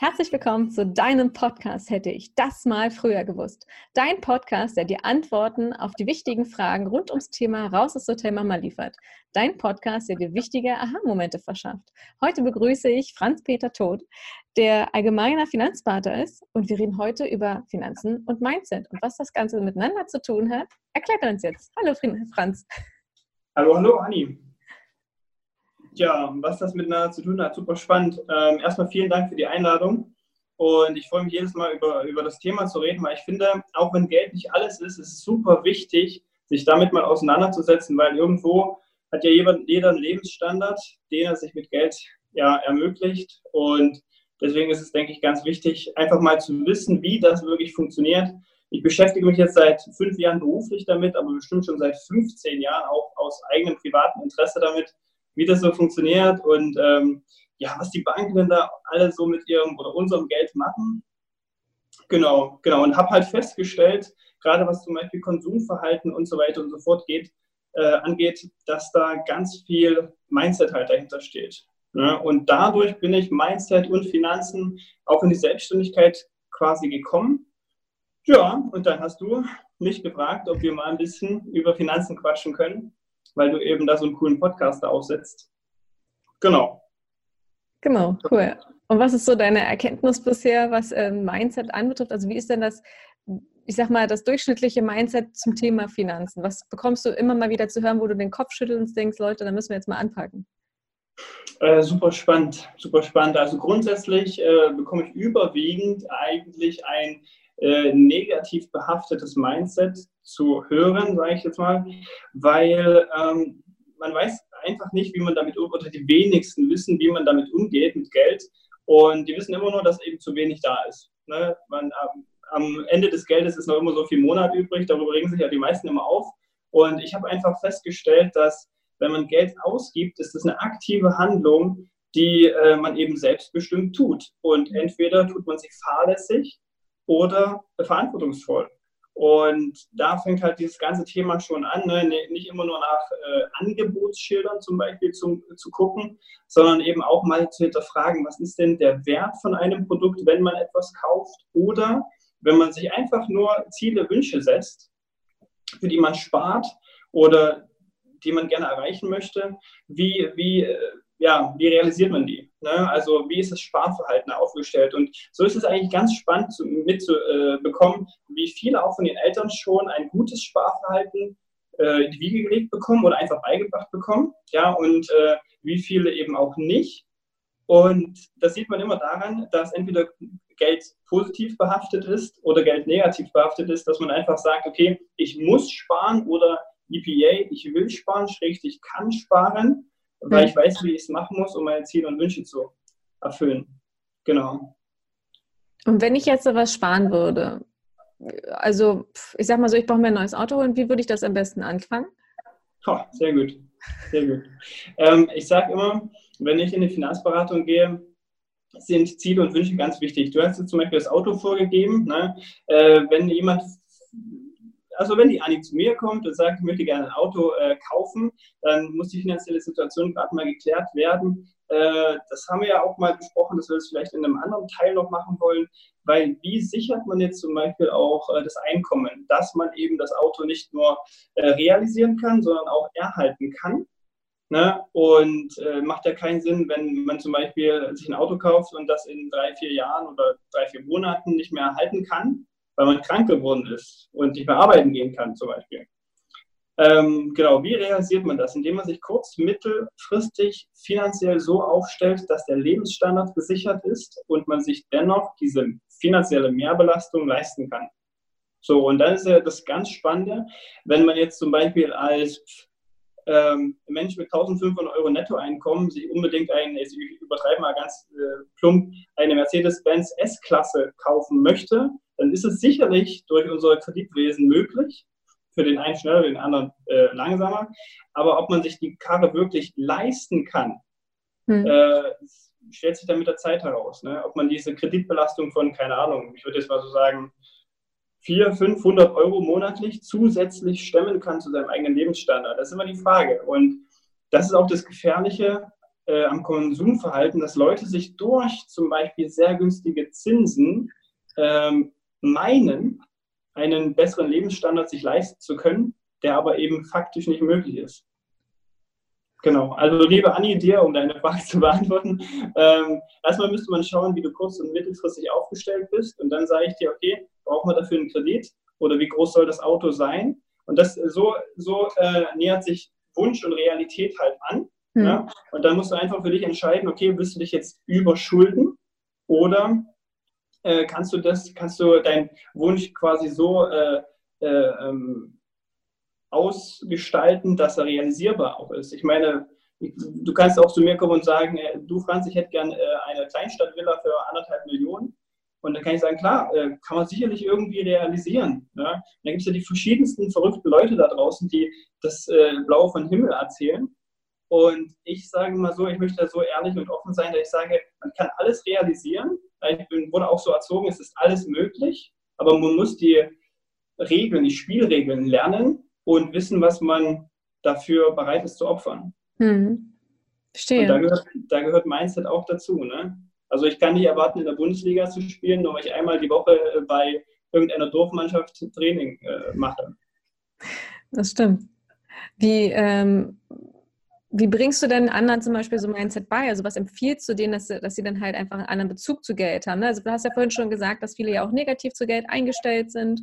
Herzlich willkommen zu deinem Podcast Hätte ich das mal früher gewusst. Dein Podcast, der dir Antworten auf die wichtigen Fragen rund ums Thema Raus aus Hotel Mama liefert. Dein Podcast, der dir wichtige Aha-Momente verschafft. Heute begrüße ich Franz-Peter Todt, der allgemeiner Finanzberater ist und wir reden heute über Finanzen und Mindset. Und was das Ganze miteinander zu tun hat, erklärt er uns jetzt. Hallo Franz. Hallo, hallo Anni. Ja, was das miteinander zu tun hat, super spannend. Ähm, erstmal vielen Dank für die Einladung. Und ich freue mich jedes Mal über, über das Thema zu reden, weil ich finde, auch wenn Geld nicht alles ist, ist es super wichtig, sich damit mal auseinanderzusetzen, weil irgendwo hat ja jeder, jeder einen Lebensstandard, den er sich mit Geld ja, ermöglicht. Und deswegen ist es, denke ich, ganz wichtig, einfach mal zu wissen, wie das wirklich funktioniert. Ich beschäftige mich jetzt seit fünf Jahren beruflich damit, aber bestimmt schon seit 15 Jahren auch aus eigenem privaten Interesse damit wie das so funktioniert und ähm, ja, was die Banken denn da alle so mit ihrem oder unserem Geld machen. Genau, genau. Und habe halt festgestellt, gerade was zum Beispiel Konsumverhalten und so weiter und so fort geht, äh, angeht, dass da ganz viel Mindset halt dahinter steht. Ne? Und dadurch bin ich Mindset und Finanzen auch in die Selbstständigkeit quasi gekommen. Ja, und dann hast du mich gefragt, ob wir mal ein bisschen über Finanzen quatschen können weil du eben da so einen coolen Podcast da aufsetzt. Genau. Genau, cool. Und was ist so deine Erkenntnis bisher, was äh, Mindset anbetrifft? Also wie ist denn das, ich sag mal, das durchschnittliche Mindset zum Thema Finanzen? Was bekommst du immer mal wieder zu hören, wo du den Kopf schüttelst und denkst, Leute, da müssen wir jetzt mal anpacken? Äh, super spannend, super spannend. Also grundsätzlich äh, bekomme ich überwiegend eigentlich ein äh, negativ behaftetes Mindset zu hören, sage ich jetzt mal, weil ähm, man weiß einfach nicht, wie man damit umgeht, oder die wenigsten wissen, wie man damit umgeht mit Geld. Und die wissen immer nur, dass eben zu wenig da ist. Ne? Man, am Ende des Geldes ist noch immer so viel Monat übrig, darüber regen sich ja die meisten immer auf. Und ich habe einfach festgestellt, dass wenn man Geld ausgibt, ist das eine aktive Handlung, die äh, man eben selbstbestimmt tut. Und entweder tut man sich fahrlässig oder verantwortungsvoll. Und da fängt halt dieses ganze Thema schon an, ne? nicht immer nur nach äh, Angebotsschildern zum Beispiel zu, zu gucken, sondern eben auch mal zu hinterfragen, was ist denn der Wert von einem Produkt, wenn man etwas kauft oder wenn man sich einfach nur Ziele, Wünsche setzt, für die man spart oder die man gerne erreichen möchte, wie, wie äh, ja, wie realisiert man die? Ne? Also wie ist das Sparverhalten aufgestellt? Und so ist es eigentlich ganz spannend zu, mitzubekommen, äh, wie viele auch von den Eltern schon ein gutes Sparverhalten äh, in die Wiege gelegt bekommen oder einfach beigebracht bekommen. Ja, und äh, wie viele eben auch nicht. Und das sieht man immer daran, dass entweder Geld positiv behaftet ist oder Geld negativ behaftet ist, dass man einfach sagt, okay, ich muss sparen oder EPA, ich will sparen, schrägstrich ich kann sparen weil ich weiß, wie ich es machen muss, um meine Ziele und Wünsche zu erfüllen. Genau. Und wenn ich jetzt sowas sparen würde, also ich sag mal so, ich brauche mir ein neues Auto holen, wie würde ich das am besten anfangen? Oh, sehr gut, sehr gut. Ähm, ich sage immer, wenn ich in die Finanzberatung gehe, sind Ziele und Wünsche ganz wichtig. Du hast jetzt zum Beispiel das Auto vorgegeben. Ne? Äh, wenn jemand also wenn die Anni zu mir kommt und sagt, ich möchte gerne ein Auto äh, kaufen, dann muss die finanzielle Situation gerade mal geklärt werden. Äh, das haben wir ja auch mal besprochen, dass wir das vielleicht in einem anderen Teil noch machen wollen, weil wie sichert man jetzt zum Beispiel auch äh, das Einkommen, dass man eben das Auto nicht nur äh, realisieren kann, sondern auch erhalten kann. Ne? Und äh, macht ja keinen Sinn, wenn man zum Beispiel sich ein Auto kauft und das in drei, vier Jahren oder drei, vier Monaten nicht mehr erhalten kann, weil man krank geworden ist und nicht mehr arbeiten gehen kann zum Beispiel. Ähm, genau, wie realisiert man das? Indem man sich kurz-, mittelfristig finanziell so aufstellt, dass der Lebensstandard gesichert ist und man sich dennoch diese finanzielle Mehrbelastung leisten kann. So, und dann ist ja das ganz Spannende, wenn man jetzt zum Beispiel als ähm, Mensch mit 1500 Euro Nettoeinkommen sich unbedingt eine, ich übertreibe mal ganz äh, plump, eine Mercedes-Benz S-Klasse kaufen möchte, dann ist es sicherlich durch unser Kreditwesen möglich, für den einen schneller, den anderen äh, langsamer. Aber ob man sich die Karre wirklich leisten kann, hm. äh, stellt sich dann mit der Zeit heraus. Ne? Ob man diese Kreditbelastung von, keine Ahnung, ich würde jetzt mal so sagen, 400, 500 Euro monatlich zusätzlich stemmen kann zu seinem eigenen Lebensstandard. Das ist immer die Frage. Und das ist auch das Gefährliche äh, am Konsumverhalten, dass Leute sich durch zum Beispiel sehr günstige Zinsen ähm, meinen, einen besseren Lebensstandard sich leisten zu können, der aber eben faktisch nicht möglich ist. Genau, also liebe Anni, dir, um deine Frage zu beantworten, ähm, erstmal müsste man schauen, wie du kurz- und mittelfristig aufgestellt bist und dann sage ich dir, okay, brauchen wir dafür einen Kredit oder wie groß soll das Auto sein? Und das so, so äh, nähert sich Wunsch und Realität halt an. Mhm. Ja? Und dann musst du einfach für dich entscheiden, okay, willst du dich jetzt überschulden oder äh, kannst du das, kannst du deinen Wunsch quasi so äh, äh ähm, ausgestalten, dass er realisierbar auch ist. Ich meine, du kannst auch zu mir kommen und sagen, äh, du Franz, ich hätte gern äh, eine Kleinstadtvilla für anderthalb Millionen. Und dann kann ich sagen, klar, äh, kann man sicherlich irgendwie realisieren. Ja? dann gibt es ja die verschiedensten verrückten Leute da draußen, die das Blaue von Himmel erzählen. Und ich sage mal so, ich möchte da so ehrlich und offen sein, dass ich sage, man kann alles realisieren. Ich bin, wurde auch so erzogen, es ist alles möglich, aber man muss die Regeln, die Spielregeln lernen und wissen, was man dafür bereit ist zu opfern. Hm. Verstehe. Und da gehört, da gehört Mindset auch dazu. Ne? Also ich kann nicht erwarten, in der Bundesliga zu spielen, nur weil ich einmal die Woche äh, bei irgendeiner Dorfmannschaft Training äh, mache. Das stimmt. Wie, ähm, wie bringst du denn anderen zum Beispiel so Mindset bei? Also was empfiehlst du denen, dass, dass sie dann halt einfach einen anderen Bezug zu Geld haben? Ne? Also du hast ja vorhin schon gesagt, dass viele ja auch negativ zu Geld eingestellt sind.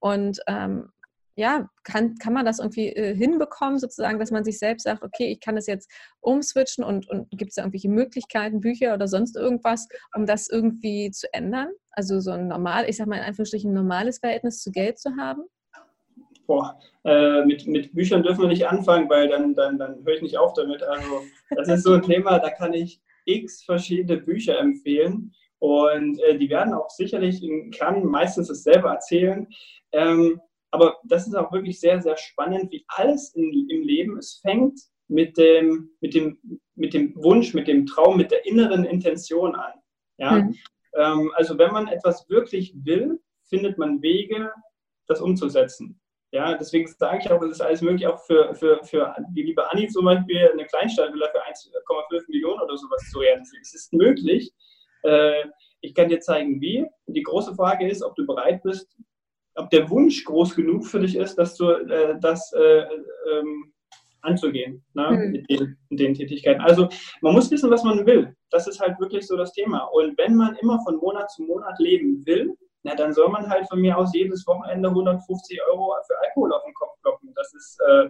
Und ähm, ja, kann, kann man das irgendwie äh, hinbekommen, sozusagen, dass man sich selbst sagt, okay, ich kann das jetzt umswitchen und, und gibt es da irgendwelche Möglichkeiten, Bücher oder sonst irgendwas, um das irgendwie zu ändern? Also so ein normal, ich sag mal in Anführungsstrichen, normales Verhältnis zu Geld zu haben? Boah, äh, mit, mit Büchern dürfen wir nicht anfangen, weil dann, dann, dann höre ich nicht auf damit. Also das ist so ein Thema, da kann ich x verschiedene Bücher empfehlen. Und äh, die werden auch sicherlich im Kern meistens dasselbe erzählen. Ähm, aber das ist auch wirklich sehr, sehr spannend, wie alles in, im Leben, es fängt mit dem, mit, dem, mit dem Wunsch, mit dem Traum, mit der inneren Intention an. Ja? Mhm. Ähm, also wenn man etwas wirklich will, findet man Wege, das umzusetzen. Ja, deswegen sage ich auch, es ist alles möglich, auch für, für, für die liebe Anni zum Beispiel eine Kleinstadtvilla für 1,5 Millionen oder sowas zu realisieren. Es ist möglich. Äh, ich kann dir zeigen, wie. Die große Frage ist, ob du bereit bist, ob der Wunsch groß genug für dich ist, dass du äh, das äh, ähm, anzugehen ne, mhm. mit, den, mit, den, Tätigkeiten. Also man muss wissen, was man will. Das ist halt wirklich so das Thema. Und wenn man immer von Monat zu Monat leben will, na, dann soll man halt von mir aus jedes Wochenende 150 Euro für Alkohol auf den Kopf kloppen. Das ist äh,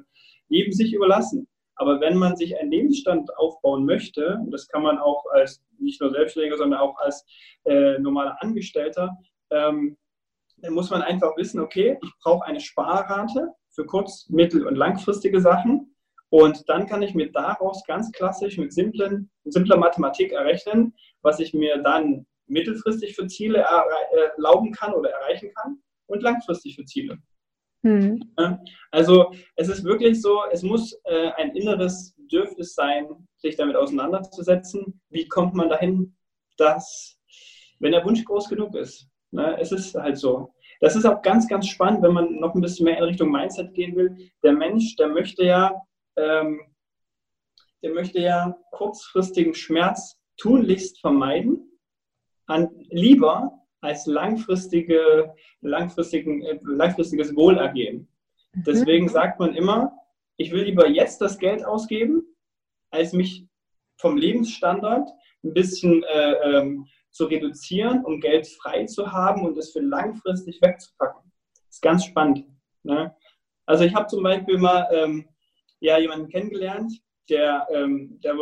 jedem sich überlassen. Aber wenn man sich einen Lebensstand aufbauen möchte, und das kann man auch als nicht nur Selbstständiger, sondern auch als äh, normaler Angestellter, ähm, dann muss man einfach wissen, okay, ich brauche eine Sparrate für kurz-, mittel- und langfristige Sachen. Und dann kann ich mir daraus ganz klassisch mit simplen, simpler Mathematik errechnen, was ich mir dann mittelfristig für Ziele erlauben kann oder erreichen kann und langfristig für Ziele. Mhm. Also es ist wirklich so, es muss äh, ein inneres Bedürfnis sein, sich damit auseinanderzusetzen. Wie kommt man dahin, dass, wenn der Wunsch groß genug ist, Ne? Es ist halt so. Das ist auch ganz, ganz spannend, wenn man noch ein bisschen mehr in Richtung Mindset gehen will. Der Mensch, der möchte ja, ähm, der möchte ja kurzfristigen Schmerz tunlichst vermeiden, an, lieber als langfristige, langfristigen, äh, langfristiges Wohlergehen. Mhm. Deswegen sagt man immer, ich will lieber jetzt das Geld ausgeben, als mich vom Lebensstandard ein bisschen äh, ähm, zu reduzieren, um Geld frei zu haben und es für langfristig wegzupacken. Das ist ganz spannend. Ne? Also ich habe zum Beispiel mal ähm, ja, jemanden kennengelernt, der, ähm, der,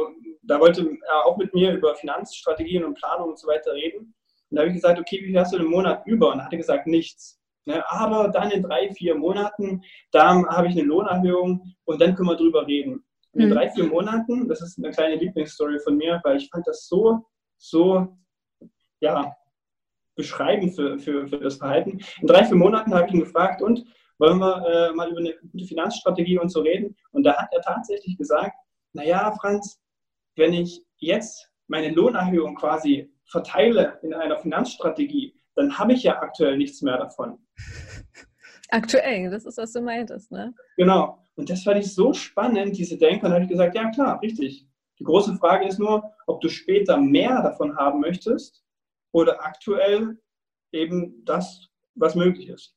da wollte er auch mit mir über Finanzstrategien und Planung und so weiter reden. Und da habe ich gesagt, okay, wie viel hast du im Monat über? Und er hatte gesagt, nichts. Ne? Aber dann in drei, vier Monaten, da habe ich eine Lohnerhöhung und dann können wir drüber reden. Und in mhm. drei, vier Monaten, das ist eine kleine Lieblingsstory von mir, weil ich fand das so, so ja, beschreiben für, für, für das Verhalten. In drei, vier Monaten habe ich ihn gefragt, und wollen wir äh, mal über eine gute Finanzstrategie und so reden? Und da hat er tatsächlich gesagt, naja, Franz, wenn ich jetzt meine Lohnerhöhung quasi verteile in einer Finanzstrategie, dann habe ich ja aktuell nichts mehr davon. Aktuell, das ist, was du meintest, ne? Genau. Und das fand ich so spannend, diese Denke. Und da habe ich gesagt, ja klar, richtig. Die große Frage ist nur, ob du später mehr davon haben möchtest oder aktuell eben das, was möglich ist.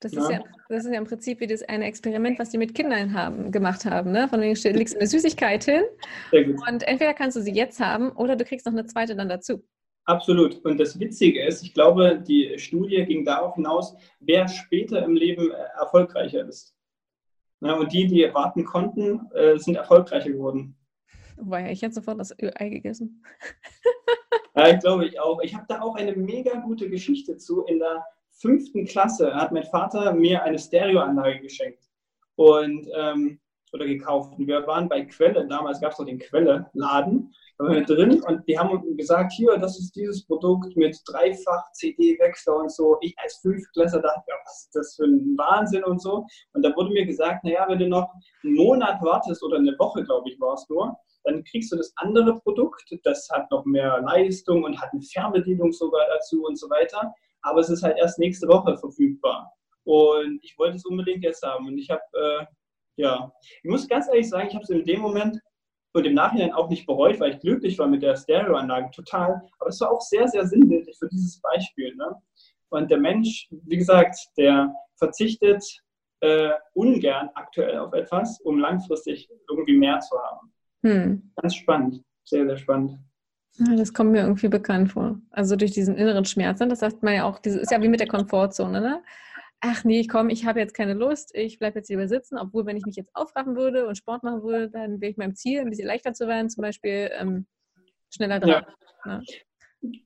Das, ja. Ist ja, das ist ja im Prinzip wie das eine Experiment, was die mit Kindern haben, gemacht haben. Ne? Von wegen legst du eine Süßigkeit hin und entweder kannst du sie jetzt haben oder du kriegst noch eine zweite dann dazu. Absolut. Und das Witzige ist, ich glaube, die Studie ging darauf hinaus, wer später im Leben äh, erfolgreicher ist. Ja, und die, die warten konnten, äh, sind erfolgreicher geworden. Wobei, ich hätte sofort das Ei gegessen. Ja, ich glaube ich auch. Ich habe da auch eine mega gute Geschichte zu. In der fünften Klasse hat mein Vater mir eine Stereoanlage geschenkt und ähm, oder gekauft. Und wir waren bei Quelle, damals gab es noch den Quelle-Laden, da waren wir drin und die haben gesagt, hier, das ist dieses Produkt mit dreifach CD-Wechsler und so. Ich als Fünftklässler dachte, ja, was ist das für ein Wahnsinn und so. Und da wurde mir gesagt, naja, wenn du noch einen Monat wartest oder eine Woche, glaube ich, war es nur, dann kriegst du das andere Produkt, das hat noch mehr Leistung und hat eine Fernbedienung sogar dazu und so weiter aber es ist halt erst nächste Woche verfügbar. Und ich wollte es unbedingt jetzt haben. Und ich habe, äh, ja, ich muss ganz ehrlich sagen, ich habe es in dem Moment und im Nachhinein auch nicht bereut, weil ich glücklich war mit der Stereoanlage, total. Aber es war auch sehr, sehr sinnbildlich für dieses Beispiel. Ne? Und der Mensch, wie gesagt, der verzichtet äh, ungern aktuell auf etwas, um langfristig irgendwie mehr zu haben. Hm. Ganz spannend, sehr, sehr spannend. Ja, das kommt mir irgendwie bekannt vor. Also durch diesen inneren Schmerz. Ne? Das sagt man ja auch, das ist ja wie mit der Komfortzone. Ne? Ach nee, komm, ich habe jetzt keine Lust, ich bleibe jetzt lieber sitzen, obwohl wenn ich mich jetzt aufraffen würde und Sport machen würde, dann wäre ich meinem Ziel, ein bisschen leichter zu werden, zum Beispiel ähm, schneller dran. Ja. Ne?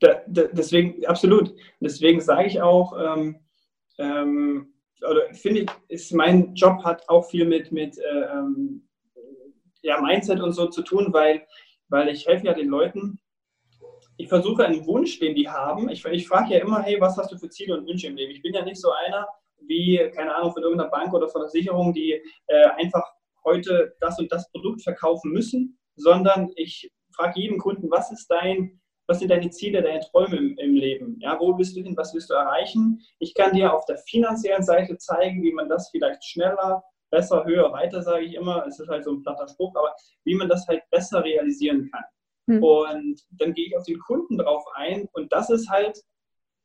Da, da, deswegen, absolut. Deswegen sage ich auch, ähm, ähm, oder finde ich, ist, mein Job hat auch viel mit, mit äh, ähm, ja, Mindset und so zu tun, weil, weil ich helfe ja den Leuten, ich versuche einen Wunsch, den die haben. Ich, ich frage ja immer, hey, was hast du für Ziele und Wünsche im Leben? Ich bin ja nicht so einer wie, keine Ahnung, von irgendeiner Bank oder von der Sicherung, die äh, einfach heute das und das Produkt verkaufen müssen, sondern ich frage jeden Kunden, was ist dein, was sind deine Ziele, deine Träume im, im, Leben? Ja, wo bist du hin? Was willst du erreichen? Ich kann dir auf der finanziellen Seite zeigen, wie man das vielleicht schneller, besser, höher, weiter, sage ich immer. Es ist halt so ein platter Spruch, aber wie man das halt besser realisieren kann. Hm. Und dann gehe ich auf den Kunden drauf ein und das ist halt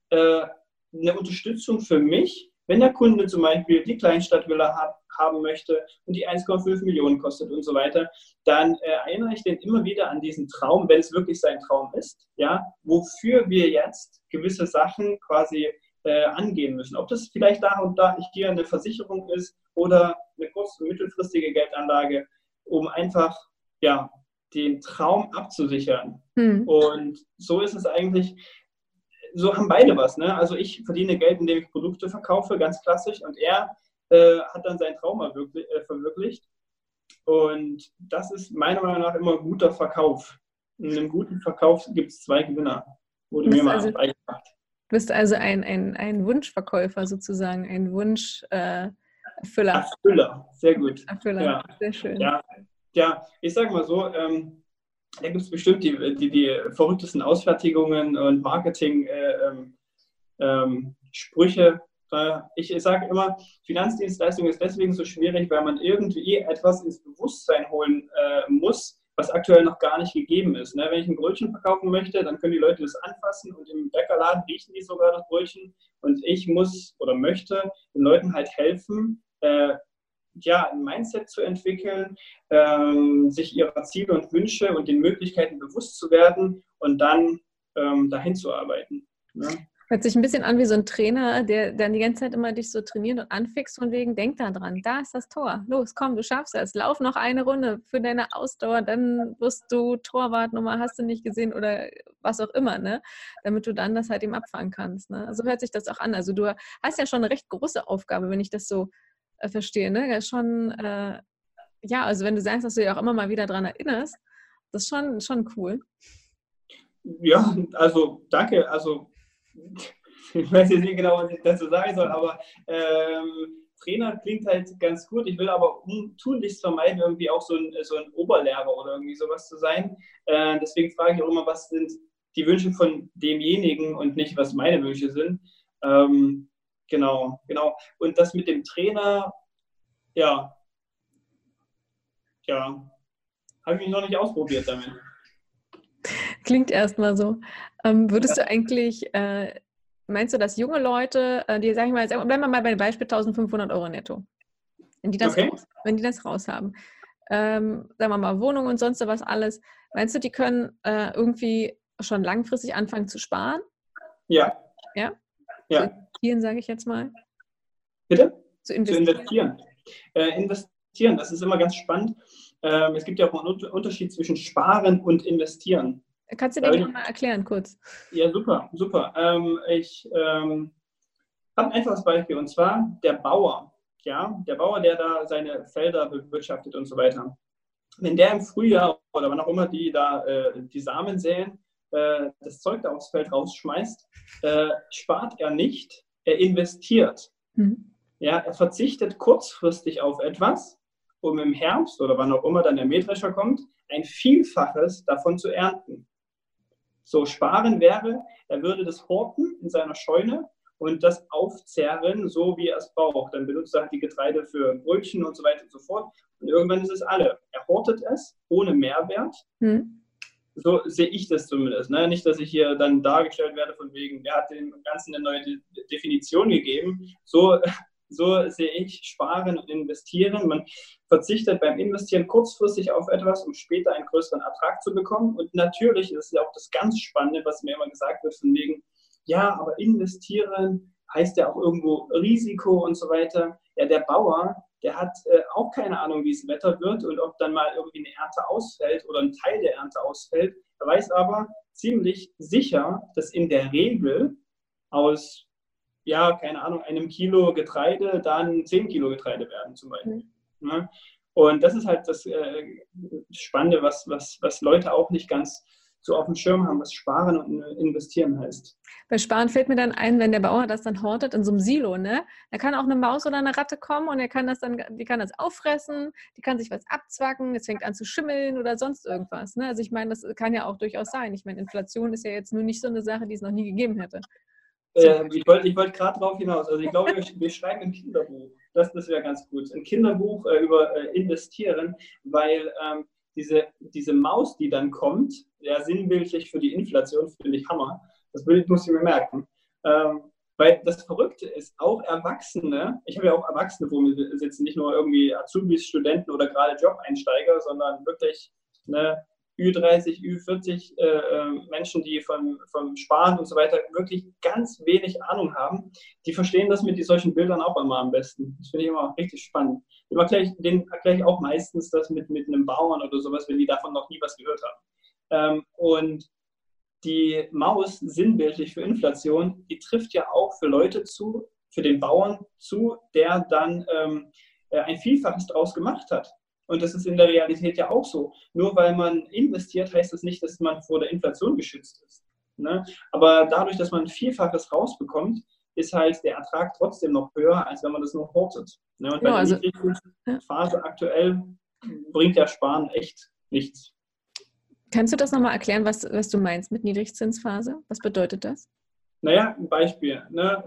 äh, eine Unterstützung für mich, wenn der Kunde zum Beispiel die Kleinstadtvilla hat, haben möchte und die 1,5 Millionen kostet und so weiter, dann äh, erinnere ich den immer wieder an diesen Traum, wenn es wirklich sein Traum ist, ja, wofür wir jetzt gewisse Sachen quasi äh, angehen müssen. Ob das vielleicht da und da hier eine Versicherung ist oder eine kurz- und mittelfristige Geldanlage, um einfach ja, den Traum abzusichern. Hm. Und so ist es eigentlich, so haben beide was. Ne? Also ich verdiene Geld, indem ich Produkte verkaufe, ganz klassisch, und er äh, hat dann seinen Traum äh, verwirklicht. Und das ist meiner Meinung nach immer guter Verkauf. In einem guten Verkauf gibt es zwei Gewinner. Wurde mir mal also, beigebracht. Du bist also ein, ein, ein Wunschverkäufer sozusagen, ein Wunscherfüller. Äh, Erfüller, sehr gut. Erfüller, ja. sehr schön. Ja, ja, ich sage mal so, ähm, da gibt es bestimmt die, die, die, verrücktesten Ausfertigungen und Marketing-Sprüche. Äh, ähm, ähm, ich sage immer, Finanzdienstleistung ist deswegen so schwierig, weil man irgendwie etwas ins Bewusstsein holen äh, muss, was aktuell noch gar nicht gegeben ist. Ne? Wenn ich ein Brötchen verkaufen möchte, dann können die Leute das anfassen und im Bäckerladen riechen die sogar das Brötchen. Und ich muss oder möchte den Leuten halt helfen, äh, ja, ein Mindset zu entwickeln, ähm, sich ihrer Ziele und Wünsche und den Möglichkeiten bewusst zu werden und dann ähm, dahin zu arbeiten. Ne? Hört sich ein bisschen an wie so ein Trainer, der dann die ganze Zeit immer dich so trainiert und anfixt von wegen, denk da dran, da ist das Tor. Los, komm, du schaffst es. Lauf noch eine Runde für deine Ausdauer, dann wirst du Torwartnummer, hast du nicht gesehen oder was auch immer, ne? Damit du dann das halt eben abfangen kannst. Ne? So hört sich das auch an. Also du hast ja schon eine recht große Aufgabe, wenn ich das so äh, verstehe. Ne? Das ist schon, äh, ja, also wenn du sagst, dass du dich auch immer mal wieder daran erinnerst, das ist schon, schon cool. Ja, also danke. Also ich weiß jetzt nicht genau, was ich dazu sagen soll, aber ähm, Trainer klingt halt ganz gut. Ich will aber tunlichst vermeiden, irgendwie auch so ein, so ein Oberlehrer oder irgendwie sowas zu sein. Äh, deswegen frage ich auch immer, was sind die Wünsche von demjenigen und nicht, was meine Wünsche sind. Ähm, Genau, genau. Und das mit dem Trainer, ja, ja, habe ich mich noch nicht ausprobiert damit. Klingt erstmal so. Ähm, würdest ja. du eigentlich, äh, meinst du, dass junge Leute, äh, die, sag ich mal, bleiben wir mal bei dem Beispiel 1500 Euro netto, wenn die das, okay. raus, wenn die das raus haben, ähm, sagen wir mal Wohnung und sonst was alles, meinst du, die können äh, irgendwie schon langfristig anfangen zu sparen? Ja. Ja? Ja. Zu investieren, sage ich jetzt mal. Bitte? Zu investieren. Zu investieren. Äh, investieren, das ist immer ganz spannend. Ähm, es gibt ja auch einen Unterschied zwischen Sparen und Investieren. Kannst du den äh, mal erklären, kurz? Ja, super, super. Ähm, ich ähm, habe ein einfaches Beispiel und zwar der Bauer. Ja, der Bauer, der da seine Felder bewirtschaftet und so weiter. Wenn der im Frühjahr oder wann auch immer die da äh, die Samen säen, äh, das Zeug da aufs Feld rausschmeißt, äh, spart er nicht, er investiert. Mhm. Ja, er verzichtet kurzfristig auf etwas, um im Herbst oder wann auch immer dann der Mähdrescher kommt, ein Vielfaches davon zu ernten. So sparen wäre, er würde das horten in seiner Scheune und das aufzerren, so wie er es braucht. Dann benutzt er halt die Getreide für Brötchen und so weiter und so fort. Und irgendwann ist es alle. Er hortet es ohne Mehrwert. Hm. So sehe ich das zumindest. Ne? Nicht, dass ich hier dann dargestellt werde von wegen, er hat dem Ganzen eine neue De Definition gegeben. So so sehe ich Sparen und Investieren. Man verzichtet beim Investieren kurzfristig auf etwas, um später einen größeren Ertrag zu bekommen. Und natürlich ist ja auch das ganz Spannende, was mir immer gesagt wird, von wegen, ja, aber investieren heißt ja auch irgendwo Risiko und so weiter. Ja, der Bauer, der hat äh, auch keine Ahnung, wie es Wetter wird und ob dann mal irgendwie eine Ernte ausfällt oder ein Teil der Ernte ausfällt. Er weiß aber ziemlich sicher, dass in der Regel aus ja, keine Ahnung, einem Kilo Getreide dann 10 Kilo Getreide werden zum Beispiel. Mhm. Ne? Und das ist halt das äh, Spannende, was, was, was Leute auch nicht ganz so auf dem Schirm haben, was Sparen und Investieren heißt. Bei Sparen fällt mir dann ein, wenn der Bauer das dann hortet in so einem Silo, ne? Da kann auch eine Maus oder eine Ratte kommen und er kann das dann, die kann das auffressen, die kann sich was abzwacken, es fängt an zu schimmeln oder sonst irgendwas. Ne? Also ich meine, das kann ja auch durchaus sein. Ich meine, Inflation ist ja jetzt nur nicht so eine Sache, die es noch nie gegeben hätte. Äh, ich wollte wollt gerade darauf hinaus. Also ich glaube, wir schreiben ein Kinderbuch. Das, das wäre ganz gut. Ein Kinderbuch äh, über äh, Investieren, weil ähm, diese, diese Maus, die dann kommt, ja sinnbildlich für die Inflation, finde ich Hammer. Das muss ich mir merken. Ähm, weil das Verrückte ist, auch Erwachsene, ich habe ja auch Erwachsene vor mir sitzen, nicht nur irgendwie Azubis, Studenten oder gerade Job-Einsteiger, sondern wirklich ne, Ü30, Ü40 äh, äh, Menschen, die von, vom Sparen und so weiter wirklich ganz wenig Ahnung haben, die verstehen das mit solchen Bildern auch immer am besten. Das finde ich immer richtig spannend. Dem erkläre ich, denen erkläre ich auch meistens das mit, mit einem Bauern oder sowas, wenn die davon noch nie was gehört haben. Ähm, und die Maus, sinnbildlich für Inflation, die trifft ja auch für Leute zu, für den Bauern zu, der dann ähm, äh, ein Vielfaches draus gemacht hat. Und das ist in der Realität ja auch so. Nur weil man investiert, heißt das nicht, dass man vor der Inflation geschützt ist. Ne? Aber dadurch, dass man ein Vielfaches rausbekommt, ist halt der Ertrag trotzdem noch höher, als wenn man das nur hortet. Ne? Und bei ja, der also, Phase aktuell bringt ja Sparen echt nichts. Kannst du das nochmal erklären, was, was du meinst mit Niedrigzinsphase? Was bedeutet das? Naja, ein Beispiel. Ne?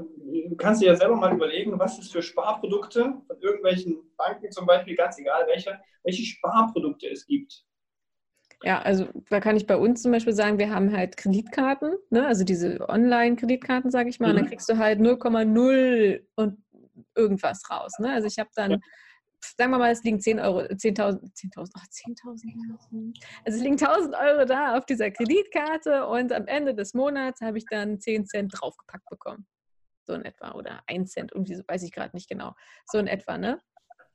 Du kannst dir ja selber mal überlegen, was es für Sparprodukte von irgendwelchen Banken zum Beispiel, ganz egal welche, welche Sparprodukte es gibt. Ja, also da kann ich bei uns zum Beispiel sagen, wir haben halt Kreditkarten, ne? also diese Online-Kreditkarten, sage ich mal, mhm. und dann mhm. kriegst du halt 0,0 und irgendwas raus. Ne? Also ich habe dann ja sagen wir mal, es liegen 10 Euro, 10.000, 10.000, 10.000, also es liegen 1.000 Euro da auf dieser Kreditkarte und am Ende des Monats habe ich dann 10 Cent draufgepackt bekommen. So in etwa. Oder 1 Cent, irgendwie weiß ich gerade nicht genau. So in etwa, ne?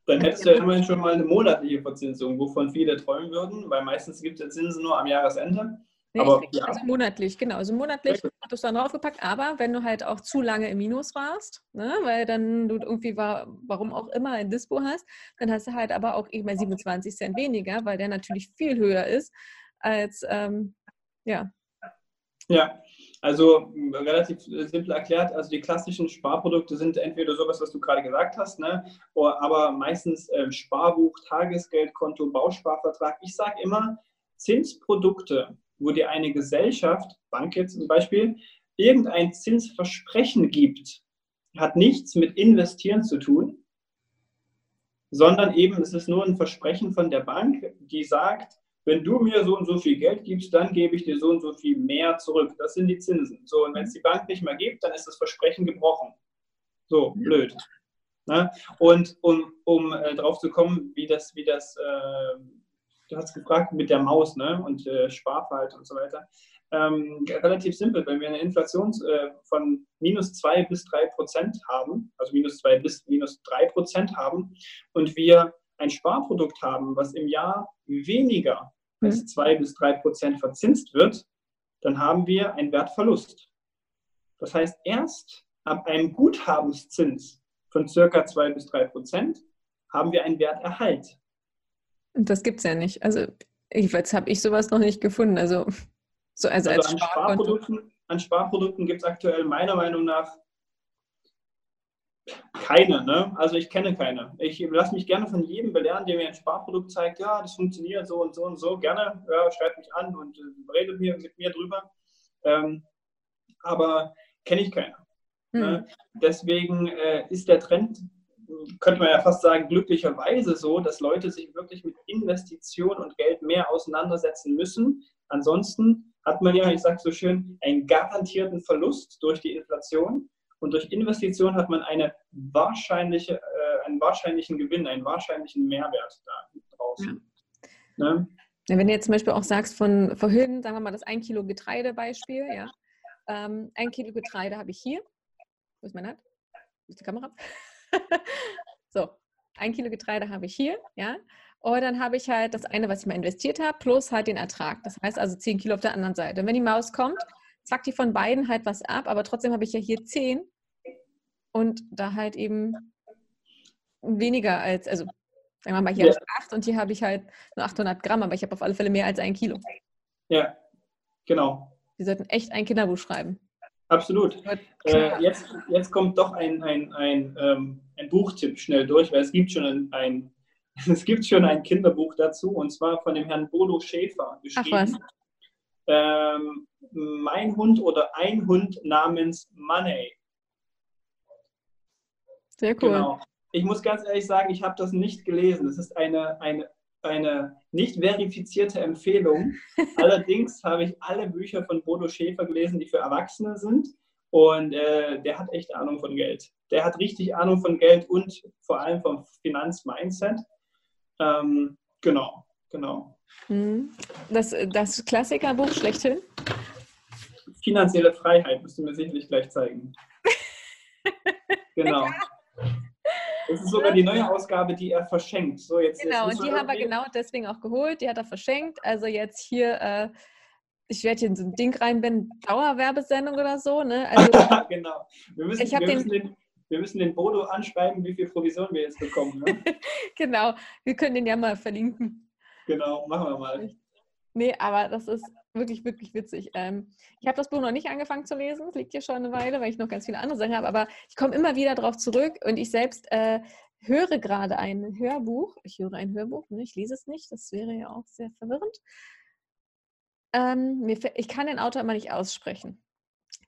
Dann hättest du ja immerhin schon mal eine monatliche Verzinsung, wovon viele träumen würden, weil meistens gibt es Zinsen nur am Jahresende. Aber, ja. Also monatlich, genau. Also monatlich hat es dann draufgepackt, aber wenn du halt auch zu lange im Minus warst, ne, weil dann du irgendwie war, warum auch immer ein Dispo hast, dann hast du halt aber auch eben 27 Cent weniger, weil der natürlich viel höher ist als, ähm, ja. Ja, also relativ simpel erklärt, also die klassischen Sparprodukte sind entweder sowas, was du gerade gesagt hast, ne, aber meistens äh, Sparbuch, Tagesgeldkonto, Bausparvertrag. Ich sage immer, Zinsprodukte wo dir eine Gesellschaft, Bank jetzt zum Beispiel, irgendein Zinsversprechen gibt, hat nichts mit Investieren zu tun, sondern eben es ist nur ein Versprechen von der Bank, die sagt, wenn du mir so und so viel Geld gibst, dann gebe ich dir so und so viel mehr zurück. Das sind die Zinsen. So, und wenn es die Bank nicht mehr gibt, dann ist das Versprechen gebrochen. So, blöd. Ne? Und um, um äh, drauf zu kommen, wie das, wie das, äh, du hast gefragt mit der Maus ne? und äh, Sparverhalten und so weiter. Ähm, relativ simpel, wenn wir eine Inflation äh, von minus 2 bis 3 Prozent haben, also minus 2 bis minus 3 Prozent haben und wir ein Sparprodukt haben, was im Jahr weniger als 2 mhm. bis 3 Prozent verzinst wird, dann haben wir einen Wertverlust. Das heißt, erst ab einem Guthabenszins von circa 2 bis 3 Prozent haben wir einen Werterhalt. Das gibt es ja nicht. Also jedenfalls habe ich sowas noch nicht gefunden. Also, so, also, also an, Sparprodukten, an Sparprodukten gibt es aktuell meiner Meinung nach keine. Ne? Also ich kenne keine. Ich lasse mich gerne von jedem belehren, der mir ein Sparprodukt zeigt, ja, das funktioniert so und so und so. Gerne, ja, schreibt mich an und äh, redet mir, mit mir drüber. Ähm, aber kenne ich keine. Ne? Hm. Deswegen äh, ist der Trend, könnte man ja fast sagen, glücklicherweise so, dass Leute sich wirklich mit Investition und Geld mehr auseinandersetzen müssen. Ansonsten hat man ja, ich sage so schön, einen garantierten Verlust durch die Inflation. Und durch Investition hat man eine wahrscheinliche, äh, einen wahrscheinlichen Gewinn, einen wahrscheinlichen Mehrwert da draußen. Ja. Ne? Wenn du jetzt zum Beispiel auch sagst, von vorhin, sagen wir mal das 1 Kilo Getreide-Beispiel, ja. Ähm, ein Kilo Getreide habe ich hier wo ist meine Hand? Wo ist die Kamera? so, ein Kilo Getreide habe ich hier, ja. Und dann habe ich halt das eine, was ich mal investiert habe, plus halt den Ertrag. Das heißt also 10 Kilo auf der anderen Seite. Und wenn die Maus kommt, zackt die von beiden halt was ab, aber trotzdem habe ich ja hier 10 und da halt eben weniger als, also sagen wir mal, hier ja. habe ich 8 und hier habe ich halt nur 800 Gramm, aber ich habe auf alle Fälle mehr als ein Kilo. Ja, genau. Wir sollten echt ein Kinderbuch schreiben. Absolut. Äh, jetzt, jetzt kommt doch ein, ein, ein, ähm, ein Buchtipp schnell durch, weil es gibt schon ein, ein, es gibt schon ein Kinderbuch dazu und zwar von dem Herrn Bodo Schäfer geschrieben. Ach was. Ähm, mein Hund oder ein Hund namens Money. Sehr cool. Genau. Ich muss ganz ehrlich sagen, ich habe das nicht gelesen. Es ist eine, eine eine nicht verifizierte Empfehlung. Allerdings habe ich alle Bücher von Bodo Schäfer gelesen, die für Erwachsene sind. Und äh, der hat echt Ahnung von Geld. Der hat richtig Ahnung von Geld und vor allem vom Finanzmindset. Ähm, genau, genau. Mhm. Das, das Klassikerbuch schlechthin? Finanzielle Freiheit, musst du mir sicherlich gleich zeigen. genau. Das ist sogar die neue Ausgabe, die er verschenkt. So, jetzt, genau, jetzt und die haben wir genau deswegen auch geholt. Die hat er verschenkt. Also jetzt hier, äh, ich werde hier in so ein Ding reinbinden, Dauerwerbesendung oder so. Ne? Also, genau. Wir müssen, ich wir, den, müssen den, wir müssen den Bodo anschreiben, wie viel Provision wir jetzt bekommen. Ne? genau, wir können den ja mal verlinken. Genau, machen wir mal. Nee, aber das ist wirklich, wirklich witzig. Ähm, ich habe das Buch noch nicht angefangen zu lesen, es liegt hier schon eine Weile, weil ich noch ganz viele andere Sachen habe, aber ich komme immer wieder darauf zurück und ich selbst äh, höre gerade ein Hörbuch. Ich höre ein Hörbuch, ne? ich lese es nicht, das wäre ja auch sehr verwirrend. Ähm, mir, ich kann den Autor immer nicht aussprechen.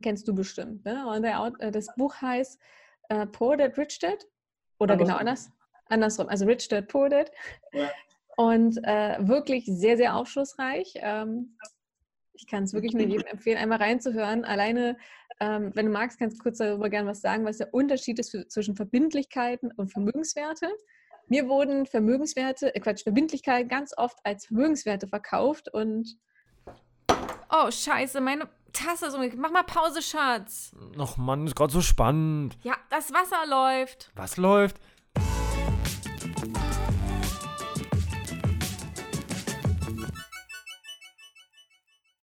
Kennst du bestimmt. Ne? Und der, äh, das Buch heißt äh, Poor Dad, Rich Dad. Oder genau anders. Andersrum. Also Rich Dad, Poor Dad. Ja und äh, wirklich sehr, sehr aufschlussreich. Ähm, ich kann es wirklich nur jedem empfehlen, einmal reinzuhören. Alleine, ähm, wenn du magst, kannst du kurz darüber gerne was sagen, was der Unterschied ist für, zwischen Verbindlichkeiten und Vermögenswerte. Mir wurden Vermögenswerte, äh Quatsch, Verbindlichkeiten ganz oft als Vermögenswerte verkauft und. Oh, scheiße, meine Tasse ist umgekehrt. Mach mal Pause, Schatz. Ach Mann, ist gerade so spannend. Ja, das Wasser läuft. Was läuft?